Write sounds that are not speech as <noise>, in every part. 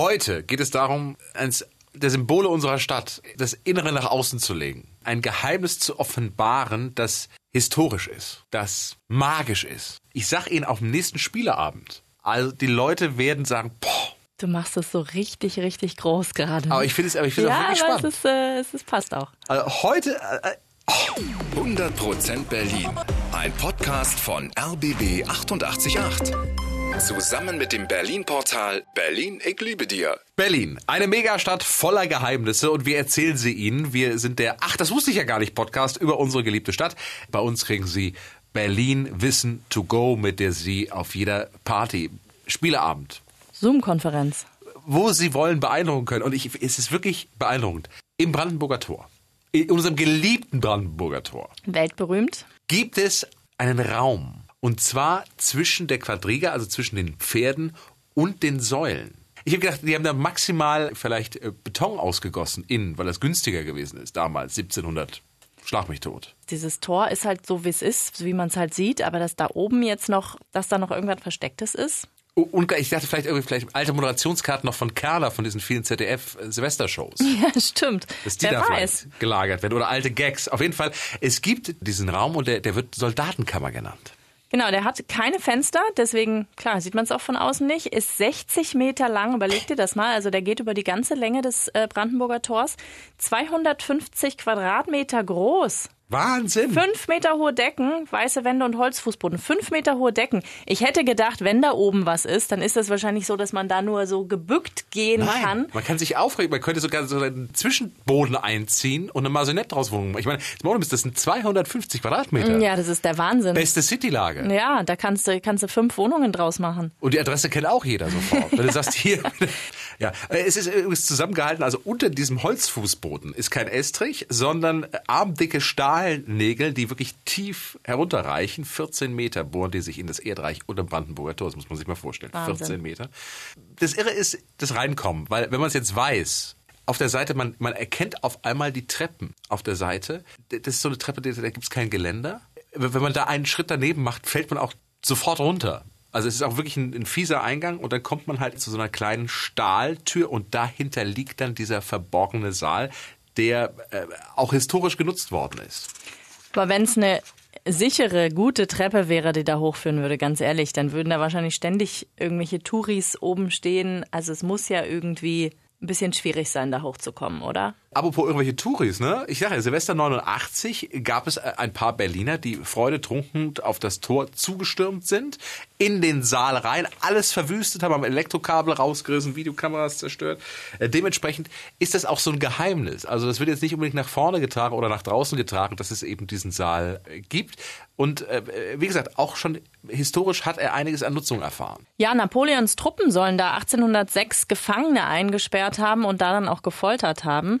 Heute geht es darum, eins der Symbole unserer Stadt, das Innere nach außen zu legen. Ein Geheimnis zu offenbaren, das historisch ist, das magisch ist. Ich sag Ihnen auf dem nächsten Spieleabend. Also die Leute werden sagen, boah, Du machst es so richtig, richtig groß gerade. aber ich finde es, aber ich finde es ja, auch wirklich aber spannend. es, ist, äh, es ist, passt auch. Also heute, äh, 100% Berlin. Ein Podcast von RBB 888. Zusammen mit dem Berlin-Portal Berlin, ich liebe dir. Berlin, eine Megastadt voller Geheimnisse und wir erzählen sie Ihnen. Wir sind der, ach, das wusste ich ja gar nicht, Podcast über unsere geliebte Stadt. Bei uns kriegen Sie Berlin Wissen to go, mit der Sie auf jeder Party, Spieleabend, Zoom-Konferenz. wo Sie wollen, beeindrucken können. Und ich, es ist wirklich beeindruckend. Im Brandenburger Tor, in unserem geliebten Brandenburger Tor, Weltberühmt. gibt es einen Raum. Und zwar zwischen der Quadriga, also zwischen den Pferden und den Säulen. Ich habe gedacht, die haben da maximal vielleicht äh, Beton ausgegossen innen, weil das günstiger gewesen ist, damals, 1700. Schlag mich tot. Dieses Tor ist halt so, wie es ist, wie man es halt sieht, aber dass da oben jetzt noch, dass da noch irgendwas Verstecktes ist. Und ich dachte vielleicht irgendwie vielleicht alte Moderationskarten noch von Kerner, von diesen vielen ZDF-Silvestershows. <laughs> Ja, stimmt. Dass die Wer da weiß. gelagert werden oder alte Gags. Auf jeden Fall, es gibt diesen Raum und der, der wird Soldatenkammer genannt. Genau, der hat keine Fenster, deswegen, klar, sieht man es auch von außen nicht, ist 60 Meter lang, überleg dir das mal, also der geht über die ganze Länge des äh, Brandenburger Tors, 250 Quadratmeter groß. Wahnsinn! Fünf Meter hohe Decken, weiße Wände und Holzfußboden. Fünf Meter hohe Decken. Ich hätte gedacht, wenn da oben was ist, dann ist das wahrscheinlich so, dass man da nur so gebückt gehen Nein, kann. man kann sich aufregen, man könnte sogar so einen Zwischenboden einziehen und eine Maisonette draus wohnen. Ich meine, das ist, das sind 250 Quadratmeter. Ja, das ist der Wahnsinn. Beste Citylage. Ja, da kannst du, kannst du fünf Wohnungen draus machen. Und die Adresse kennt auch jeder sofort. Wenn du sagst, hier. <laughs> <laughs> ja, es ist übrigens zusammengehalten, also unter diesem Holzfußboden ist kein Estrich, sondern armdicke Stahlnägel, die wirklich tief herunterreichen. 14 Meter bohren die sich in das Erdreich unter Brandenburger Tor. Das muss man sich mal vorstellen. Wahnsinn. 14 Meter. Das Irre ist das Reinkommen, weil wenn man es jetzt weiß, auf der Seite, man, man erkennt auf einmal die Treppen auf der Seite. Das ist so eine Treppe, da gibt es kein Geländer. Wenn man da einen Schritt daneben macht, fällt man auch sofort runter. Also es ist auch wirklich ein, ein fieser Eingang und dann kommt man halt zu so einer kleinen Stahltür und dahinter liegt dann dieser verborgene Saal, der äh, auch historisch genutzt worden ist. Aber wenn es eine sichere, gute Treppe wäre, die da hochführen würde, ganz ehrlich, dann würden da wahrscheinlich ständig irgendwelche Touris oben stehen. Also es muss ja irgendwie ein bisschen schwierig sein, da hochzukommen, oder? Apropos irgendwelche Touris, ne? Ich sage ja, Silvester 89 gab es äh, ein paar Berliner, die freudetrunken auf das Tor zugestürmt sind, in den Saal rein, alles verwüstet haben, haben Elektrokabel rausgerissen, Videokameras zerstört. Äh, dementsprechend ist das auch so ein Geheimnis. Also das wird jetzt nicht unbedingt nach vorne getragen oder nach draußen getragen, dass es eben diesen Saal äh, gibt. Und äh, wie gesagt, auch schon historisch hat er einiges an Nutzung erfahren. Ja, Napoleons Truppen sollen da 1806 Gefangene eingesperrt haben und da dann auch gefoltert haben.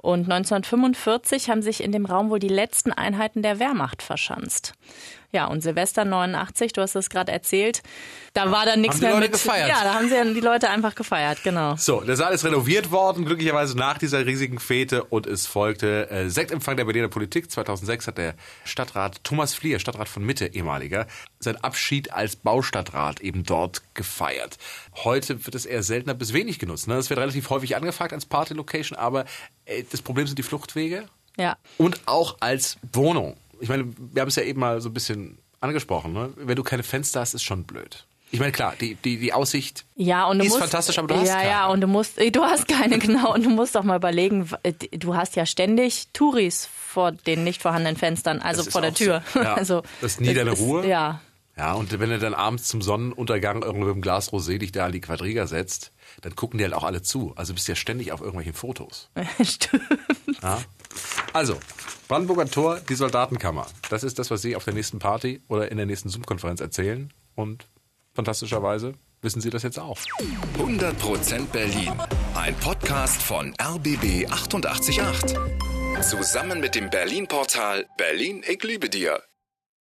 Und 1945 haben sich in dem Raum wohl die letzten Einheiten der Wehrmacht verschanzt. Ja, und Silvester 89, du hast es gerade erzählt, da war dann nichts mehr Leute mit. gefeiert. Ja, da haben sie dann die Leute einfach gefeiert, genau. So, der Saal ist renoviert worden, glücklicherweise nach dieser riesigen Fete und es folgte äh, Sektempfang der Berliner Politik. 2006 hat der Stadtrat Thomas Flier, Stadtrat von Mitte, ehemaliger, seinen Abschied als Baustadtrat eben dort gefeiert. Heute wird es eher seltener bis wenig genutzt. Ne? Es wird relativ häufig angefragt als Party-Location, aber äh, das Problem sind die Fluchtwege Ja. und auch als Wohnung. Ich meine, wir haben es ja eben mal so ein bisschen angesprochen. Ne? Wenn du keine Fenster hast, ist schon blöd. Ich meine, klar, die, die, die Aussicht Ja, und du ist musst, fantastisch, aber du hast ja, keine. Ja, und du musst, du hast keine, <laughs> genau, und du musst doch mal überlegen, äh, du hast ja ständig Touris vor den nicht vorhandenen Fenstern, also vor der Tür. so. Ja. <laughs> Also, Das ist nie deine ist- Ruhe. Ja. Ja, und wenn du dann abends zum Sonnenuntergang irgendwo mit dem Glas Rosé dich da an die Quadriga setzt, dann gucken die halt auch alle zu. Also bist du ja ständig auf irgendwelchen Fotos. <laughs> Stimmt. Ja? Also, Brandenburger Tor, die Soldatenkammer. Das ist das, was Sie auf der nächsten Party oder in der nächsten Zoom-Konferenz erzählen. Und fantastischerweise wissen Sie das jetzt auch. 100% Berlin. Ein Podcast von RBB 888. Zusammen mit dem Berlin-Portal Berlin, ich liebe dir.